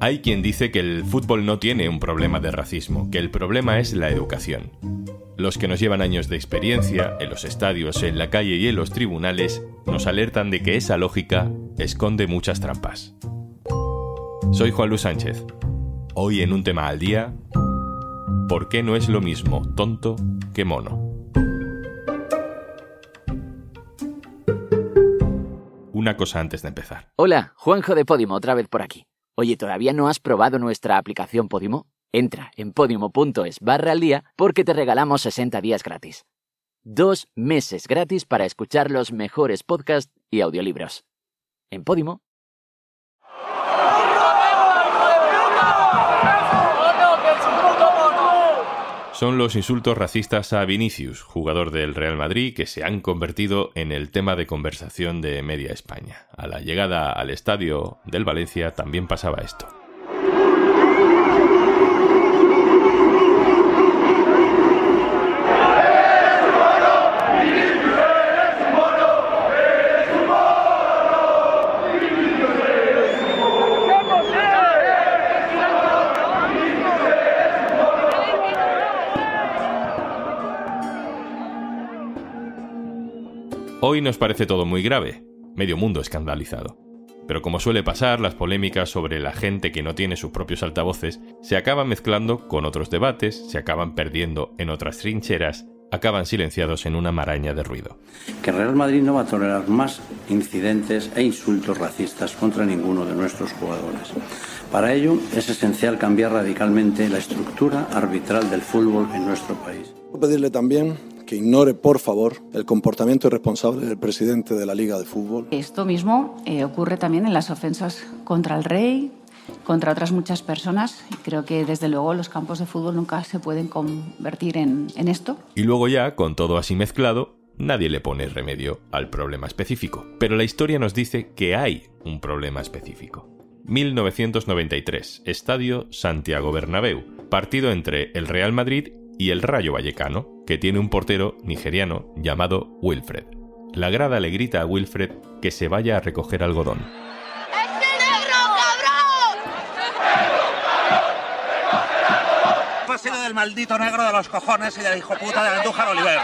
Hay quien dice que el fútbol no tiene un problema de racismo, que el problema es la educación. Los que nos llevan años de experiencia, en los estadios, en la calle y en los tribunales, nos alertan de que esa lógica esconde muchas trampas. Soy Juan Luis Sánchez. Hoy en un tema al día, ¿por qué no es lo mismo tonto que mono? Una cosa antes de empezar. Hola, Juanjo de Podimo, otra vez por aquí. Oye, ¿todavía no has probado nuestra aplicación Podimo? Entra en podimo.es barra al día porque te regalamos 60 días gratis. Dos meses gratis para escuchar los mejores podcasts y audiolibros. En Podimo son los insultos racistas a Vinicius, jugador del Real Madrid, que se han convertido en el tema de conversación de media España. A la llegada al estadio del Valencia también pasaba esto. Hoy nos parece todo muy grave, medio mundo escandalizado. Pero como suele pasar, las polémicas sobre la gente que no tiene sus propios altavoces se acaban mezclando con otros debates, se acaban perdiendo en otras trincheras, acaban silenciados en una maraña de ruido. Que Real Madrid no va a tolerar más incidentes e insultos racistas contra ninguno de nuestros jugadores. Para ello es esencial cambiar radicalmente la estructura arbitral del fútbol en nuestro país. pedirle también que ignore, por favor, el comportamiento irresponsable del presidente de la Liga de Fútbol. Esto mismo eh, ocurre también en las ofensas contra el rey, contra otras muchas personas. Y creo que, desde luego, los campos de fútbol nunca se pueden convertir en, en esto. Y luego ya, con todo así mezclado, nadie le pone remedio al problema específico. Pero la historia nos dice que hay un problema específico. 1993, Estadio Santiago Bernabéu, partido entre el Real Madrid y el Rayo Vallecano, que tiene un portero nigeriano llamado Wilfred. La grada le grita a Wilfred que se vaya a recoger algodón. sido del maldito negro de los cojones y del hijo puta de Andújar Oliver.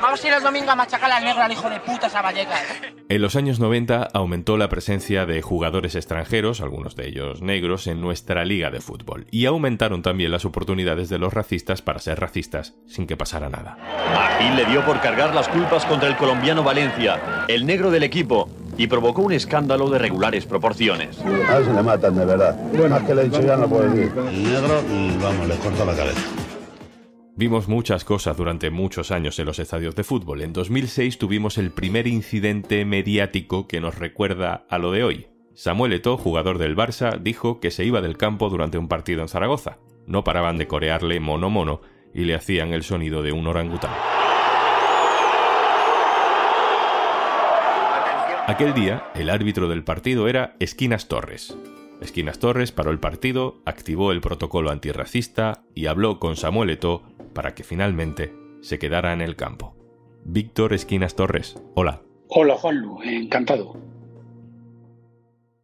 Vamos a ir el domingo a machacar al negro al hijo de puta esa Vallecas. En los años 90 aumentó la presencia de jugadores extranjeros, algunos de ellos negros, en nuestra liga de fútbol. Y aumentaron también las oportunidades de los racistas para ser racistas sin que pasara nada. Agil le dio por cargar las culpas contra el colombiano Valencia, el negro del equipo, y provocó un escándalo de regulares proporciones. A ver si le matan de verdad. Bueno, que le he dicho ya no puede decir. El negro, vamos, le corto la cabeza. Vimos muchas cosas durante muchos años en los estadios de fútbol. En 2006 tuvimos el primer incidente mediático que nos recuerda a lo de hoy. Samuel Eto'o, jugador del Barça, dijo que se iba del campo durante un partido en Zaragoza. No paraban de corearle mono mono y le hacían el sonido de un orangután. Aquel día, el árbitro del partido era Esquinas Torres, Esquinas Torres paró el partido, activó el protocolo antirracista y habló con Samuel Eto'o para que finalmente se quedara en el campo. Víctor Esquinas Torres, hola. Hola Juanlu, encantado.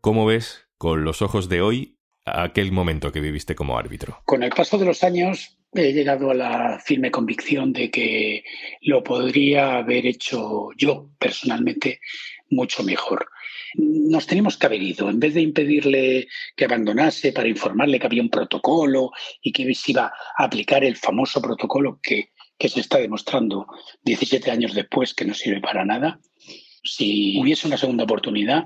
¿Cómo ves con los ojos de hoy aquel momento que viviste como árbitro? Con el paso de los años he llegado a la firme convicción de que lo podría haber hecho yo personalmente mucho mejor nos teníamos que haber ido. En vez de impedirle que abandonase para informarle que había un protocolo y que se iba a aplicar el famoso protocolo que, que se está demostrando 17 años después que no sirve para nada, si hubiese una segunda oportunidad,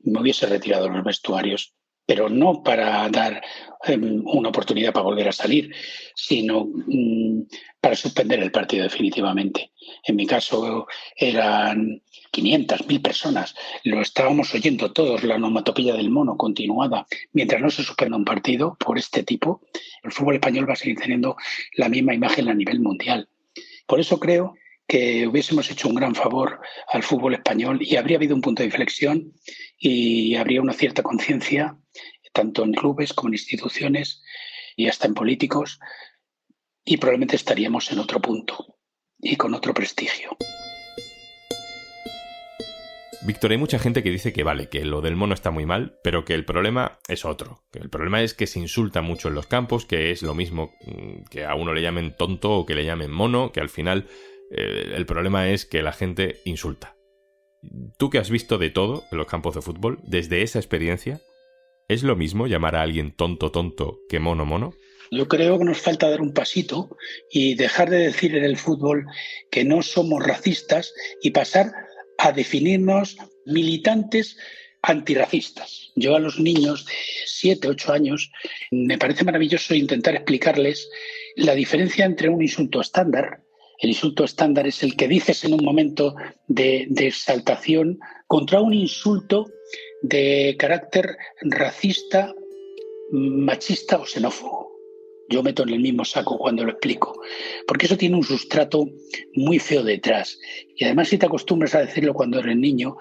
me hubiese retirado los vestuarios pero no para dar em, una oportunidad para volver a salir, sino mm, para suspender el partido definitivamente. En mi caso eran 500, 1000 personas. Lo estábamos oyendo todos, la onomatopeya del mono continuada. Mientras no se suspenda un partido por este tipo, el fútbol español va a seguir teniendo la misma imagen a nivel mundial. Por eso creo que hubiésemos hecho un gran favor al fútbol español y habría habido un punto de inflexión y habría una cierta conciencia, tanto en clubes como en instituciones y hasta en políticos, y probablemente estaríamos en otro punto y con otro prestigio. Víctor, hay mucha gente que dice que vale, que lo del mono está muy mal, pero que el problema es otro. Que el problema es que se insulta mucho en los campos, que es lo mismo mm, que a uno le llamen tonto o que le llamen mono, que al final eh, el problema es que la gente insulta. Tú que has visto de todo en los campos de fútbol, desde esa experiencia, ¿es lo mismo llamar a alguien tonto tonto que mono mono? Yo creo que nos falta dar un pasito y dejar de decir en el fútbol que no somos racistas y pasar a definirnos militantes antirracistas. Yo a los niños de 7, 8 años me parece maravilloso intentar explicarles la diferencia entre un insulto estándar. El insulto estándar es el que dices en un momento de, exaltación contra un insulto de carácter racista, machista o xenófobo yo meto en el mismo saco cuando lo explico, porque eso tiene un sustrato muy feo detrás. Y además si te acostumbras a decirlo cuando eres niño,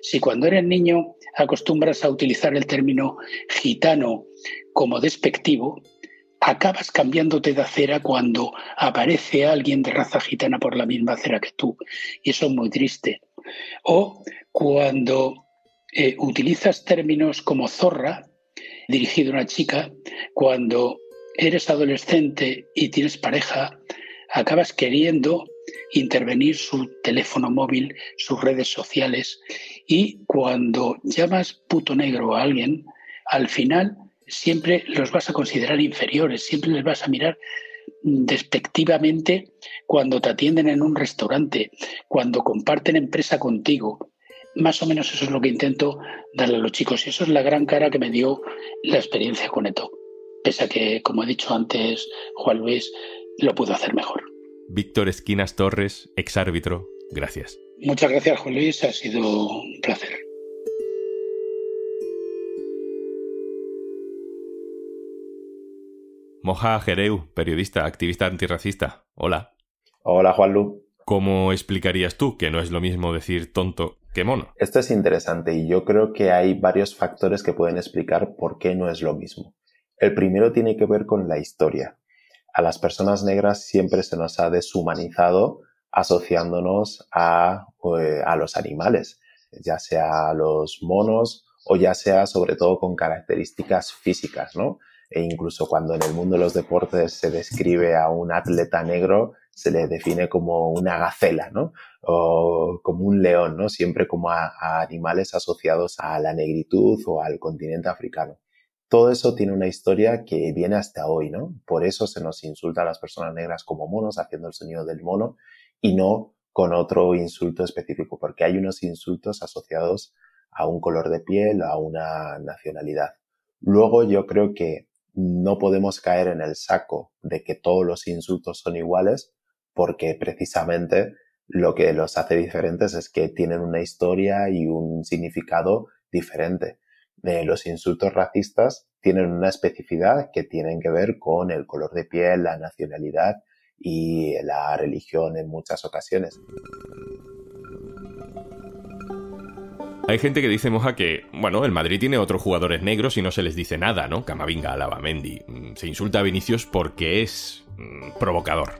si cuando eres niño acostumbras a utilizar el término gitano como despectivo, acabas cambiándote de acera cuando aparece alguien de raza gitana por la misma acera que tú. Y eso es muy triste. O cuando eh, utilizas términos como zorra, dirigido a una chica, cuando eres adolescente y tienes pareja, acabas queriendo intervenir su teléfono móvil, sus redes sociales y cuando llamas puto negro a alguien, al final siempre los vas a considerar inferiores, siempre les vas a mirar despectivamente cuando te atienden en un restaurante, cuando comparten empresa contigo. Más o menos eso es lo que intento darle a los chicos y eso es la gran cara que me dio la experiencia con Eto pese a que, como he dicho antes, Juan Luis lo pudo hacer mejor. Víctor Esquinas Torres, exárbitro, gracias. Muchas gracias, Juan Luis, ha sido un placer. Moja Jereu, periodista, activista antirracista. Hola. Hola, Juan Lu. ¿Cómo explicarías tú que no es lo mismo decir tonto que mono? Esto es interesante y yo creo que hay varios factores que pueden explicar por qué no es lo mismo. El primero tiene que ver con la historia. A las personas negras siempre se nos ha deshumanizado asociándonos a, eh, a los animales, ya sea a los monos o ya sea sobre todo con características físicas, ¿no? E incluso cuando en el mundo de los deportes se describe a un atleta negro, se le define como una gacela, ¿no? O como un león, ¿no? Siempre como a animales asociados a la negritud o al continente africano todo eso tiene una historia que viene hasta hoy, ¿no? Por eso se nos insulta a las personas negras como monos, haciendo el sonido del mono, y no con otro insulto específico, porque hay unos insultos asociados a un color de piel, a una nacionalidad. Luego yo creo que no podemos caer en el saco de que todos los insultos son iguales, porque precisamente lo que los hace diferentes es que tienen una historia y un significado diferente los insultos racistas tienen una especificidad que tienen que ver con el color de piel, la nacionalidad y la religión en muchas ocasiones. Hay gente que dice, Moja, que, bueno, el Madrid tiene otros jugadores negros y no se les dice nada, ¿no? Camavinga, Alaba, Mendy. Mm, se insulta a Vinicius porque es mm, provocador.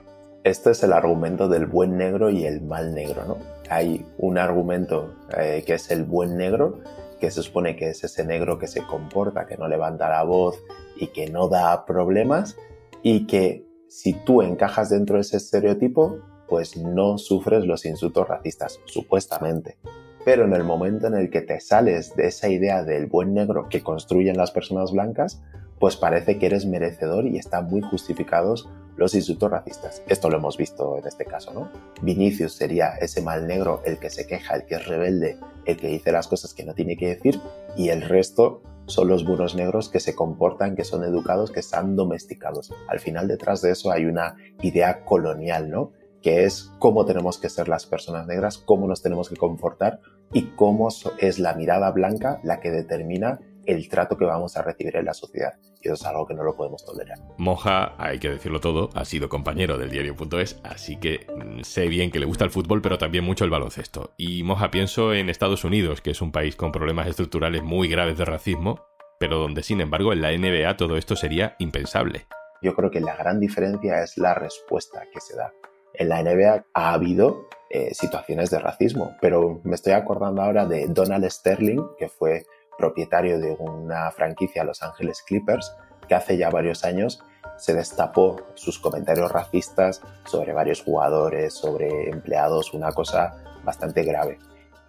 Este es el argumento del buen negro y el mal negro, ¿no? Hay un argumento eh, que es el buen negro que se supone que es ese negro que se comporta, que no levanta la voz y que no da problemas y que si tú encajas dentro de ese estereotipo, pues no sufres los insultos racistas, supuestamente. Pero en el momento en el que te sales de esa idea del buen negro que construyen las personas blancas, pues parece que eres merecedor y están muy justificados los insultos racistas. Esto lo hemos visto en este caso, ¿no? Vinicius sería ese mal negro, el que se queja, el que es rebelde, el que dice las cosas que no tiene que decir, y el resto son los buenos negros que se comportan, que son educados, que están domesticados. Al final detrás de eso hay una idea colonial, ¿no? Que es cómo tenemos que ser las personas negras, cómo nos tenemos que comportar y cómo es la mirada blanca la que determina el trato que vamos a recibir en la sociedad. Y eso es algo que no lo podemos tolerar. Moja, hay que decirlo todo, ha sido compañero del diario.es, así que mm, sé bien que le gusta el fútbol, pero también mucho el baloncesto. Y Moja, pienso en Estados Unidos, que es un país con problemas estructurales muy graves de racismo, pero donde sin embargo en la NBA todo esto sería impensable. Yo creo que la gran diferencia es la respuesta que se da. En la NBA ha habido eh, situaciones de racismo, pero me estoy acordando ahora de Donald Sterling, que fue propietario de una franquicia Los Ángeles Clippers, que hace ya varios años se destapó sus comentarios racistas sobre varios jugadores, sobre empleados, una cosa bastante grave.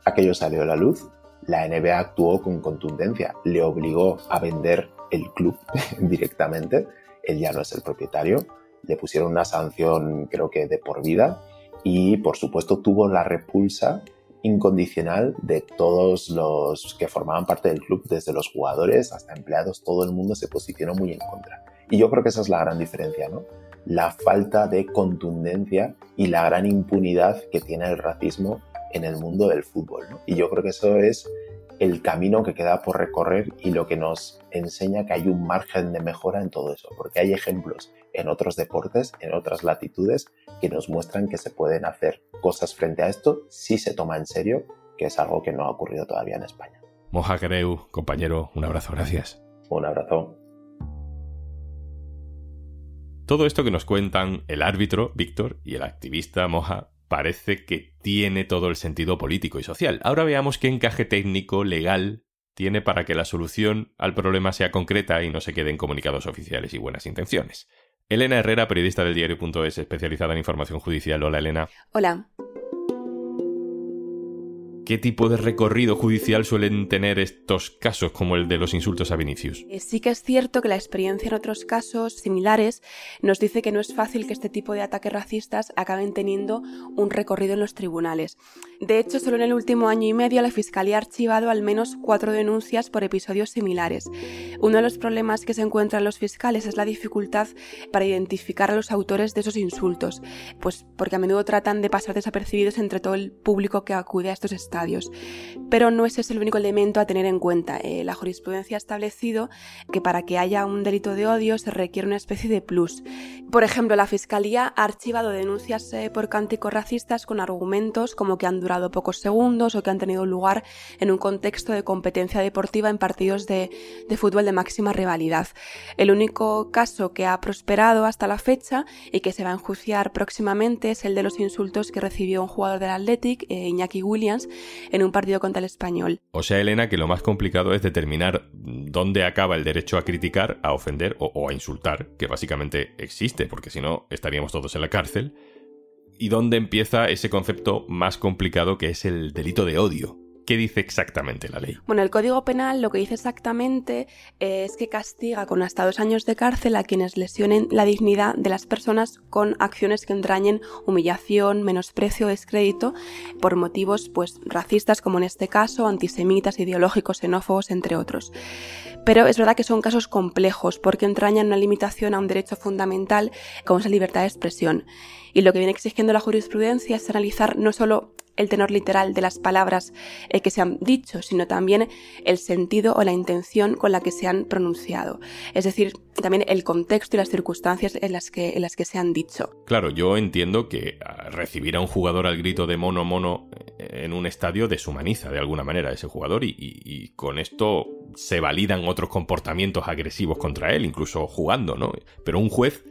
Aquello salió a la luz, la NBA actuó con contundencia, le obligó a vender el club directamente, él ya no es el propietario, le pusieron una sanción creo que de por vida y por supuesto tuvo la repulsa incondicional de todos los que formaban parte del club, desde los jugadores hasta empleados, todo el mundo se posicionó muy en contra. Y yo creo que esa es la gran diferencia, ¿no? La falta de contundencia y la gran impunidad que tiene el racismo en el mundo del fútbol. ¿no? Y yo creo que eso es el camino que queda por recorrer y lo que nos enseña que hay un margen de mejora en todo eso, porque hay ejemplos en otros deportes, en otras latitudes, que nos muestran que se pueden hacer cosas frente a esto si se toma en serio, que es algo que no ha ocurrido todavía en España. Moja Creu, compañero, un abrazo, gracias. Un abrazo. Todo esto que nos cuentan el árbitro, Víctor, y el activista, Moja, parece que tiene todo el sentido político y social. Ahora veamos qué encaje técnico, legal, tiene para que la solución al problema sea concreta y no se quede en comunicados oficiales y buenas intenciones. Elena Herrera, periodista del diario.es, especializada en información judicial. Hola, Elena. Hola. ¿Qué tipo de recorrido judicial suelen tener estos casos como el de los insultos a Vinicius? Eh, sí que es cierto que la experiencia en otros casos similares nos dice que no es fácil que este tipo de ataques racistas acaben teniendo un recorrido en los tribunales. De hecho, solo en el último año y medio la Fiscalía ha archivado al menos cuatro denuncias por episodios similares. Uno de los problemas que se encuentran los fiscales es la dificultad para identificar a los autores de esos insultos, pues porque a menudo tratan de pasar desapercibidos entre todo el público que acude a estos estados pero no ese es el único elemento a tener en cuenta. Eh, la jurisprudencia ha establecido que para que haya un delito de odio se requiere una especie de plus. Por ejemplo, la Fiscalía ha archivado denuncias eh, por cánticos racistas con argumentos como que han durado pocos segundos o que han tenido lugar en un contexto de competencia deportiva en partidos de, de fútbol de máxima rivalidad. El único caso que ha prosperado hasta la fecha y que se va a enjuiciar próximamente es el de los insultos que recibió un jugador del Athletic, eh, Iñaki Williams, en un partido contra el español. O sea, Elena, que lo más complicado es determinar dónde acaba el derecho a criticar, a ofender o, a insultar, que básicamente existe, porque si no estaríamos todos en la cárcel, y dónde empieza ese concepto más complicado que es el delito de odio, ¿Qué dice exactamente la ley? Bueno, el Código Penal lo que dice exactamente es que castiga con hasta dos años de cárcel a quienes lesionen la dignidad de las personas con acciones que entrañen humillación, menosprecio o descrédito por motivos pues racistas como en este caso, antisemitas, ideológicos, xenófobos, entre otros. Pero es verdad que son casos complejos porque entrañan una limitación a un derecho fundamental como es la libertad de expresión. Y lo que viene exigiendo la jurisprudencia es analizar no solo el tenor literal de las palabras eh, que se han dicho, sino también el sentido o la intención con la que se han pronunciado. Es decir, también el contexto y las circunstancias en las que, en las que se han dicho. Claro, yo entiendo que ah, recibir a un jugador al grito de mono mono eh, en un estadio deshumaniza de alguna manera a ese jugador y, y con esto se validan otros comportamientos agresivos contra él, incluso jugando, ¿no? Pero un juez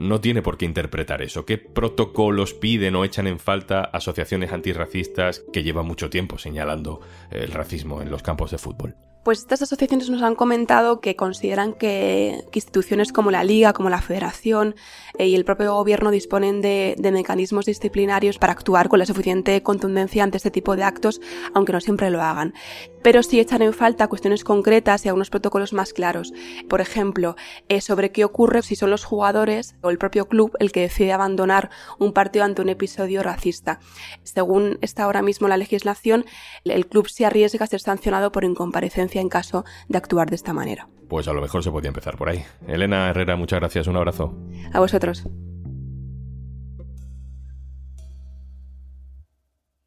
no tiene por qué interpretar eso. ¿Qué protocolos piden o echan en falta asociaciones antirracistas que llevan mucho tiempo señalando el racismo en los campos de fútbol? Pues estas asociaciones nos han comentado que consideran que, instituciones como la Liga, como la Federación eh, y el propio gobierno disponen de, mecanismos disciplinarios para actuar con la suficiente contundencia ante este tipo de actos, aunque no siempre lo hagan. Pero sí echan en falta cuestiones concretas y algunos protocolos más claros. Por ejemplo, eh, sobre qué ocurre si son los jugadores o el propio club el que decide abandonar un partido ante un episodio racista. Según está ahora mismo la legislación, el club se arriesga a ser sancionado por incomparecencia en caso de actuar de esta manera. Pues a lo mejor se podía empezar por ahí. Elena Herrera, muchas gracias, un abrazo. A vosotros.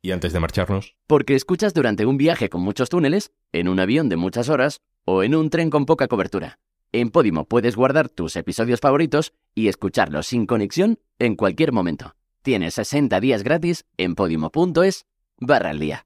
Y antes de marcharnos... Porque escuchas durante un viaje con muchos túneles, en un avión de muchas horas o en un tren con poca cobertura. En Podimo puedes guardar tus episodios favoritos y escucharlos sin conexión en cualquier momento. Tienes 60 días gratis en podimo.es barra al día.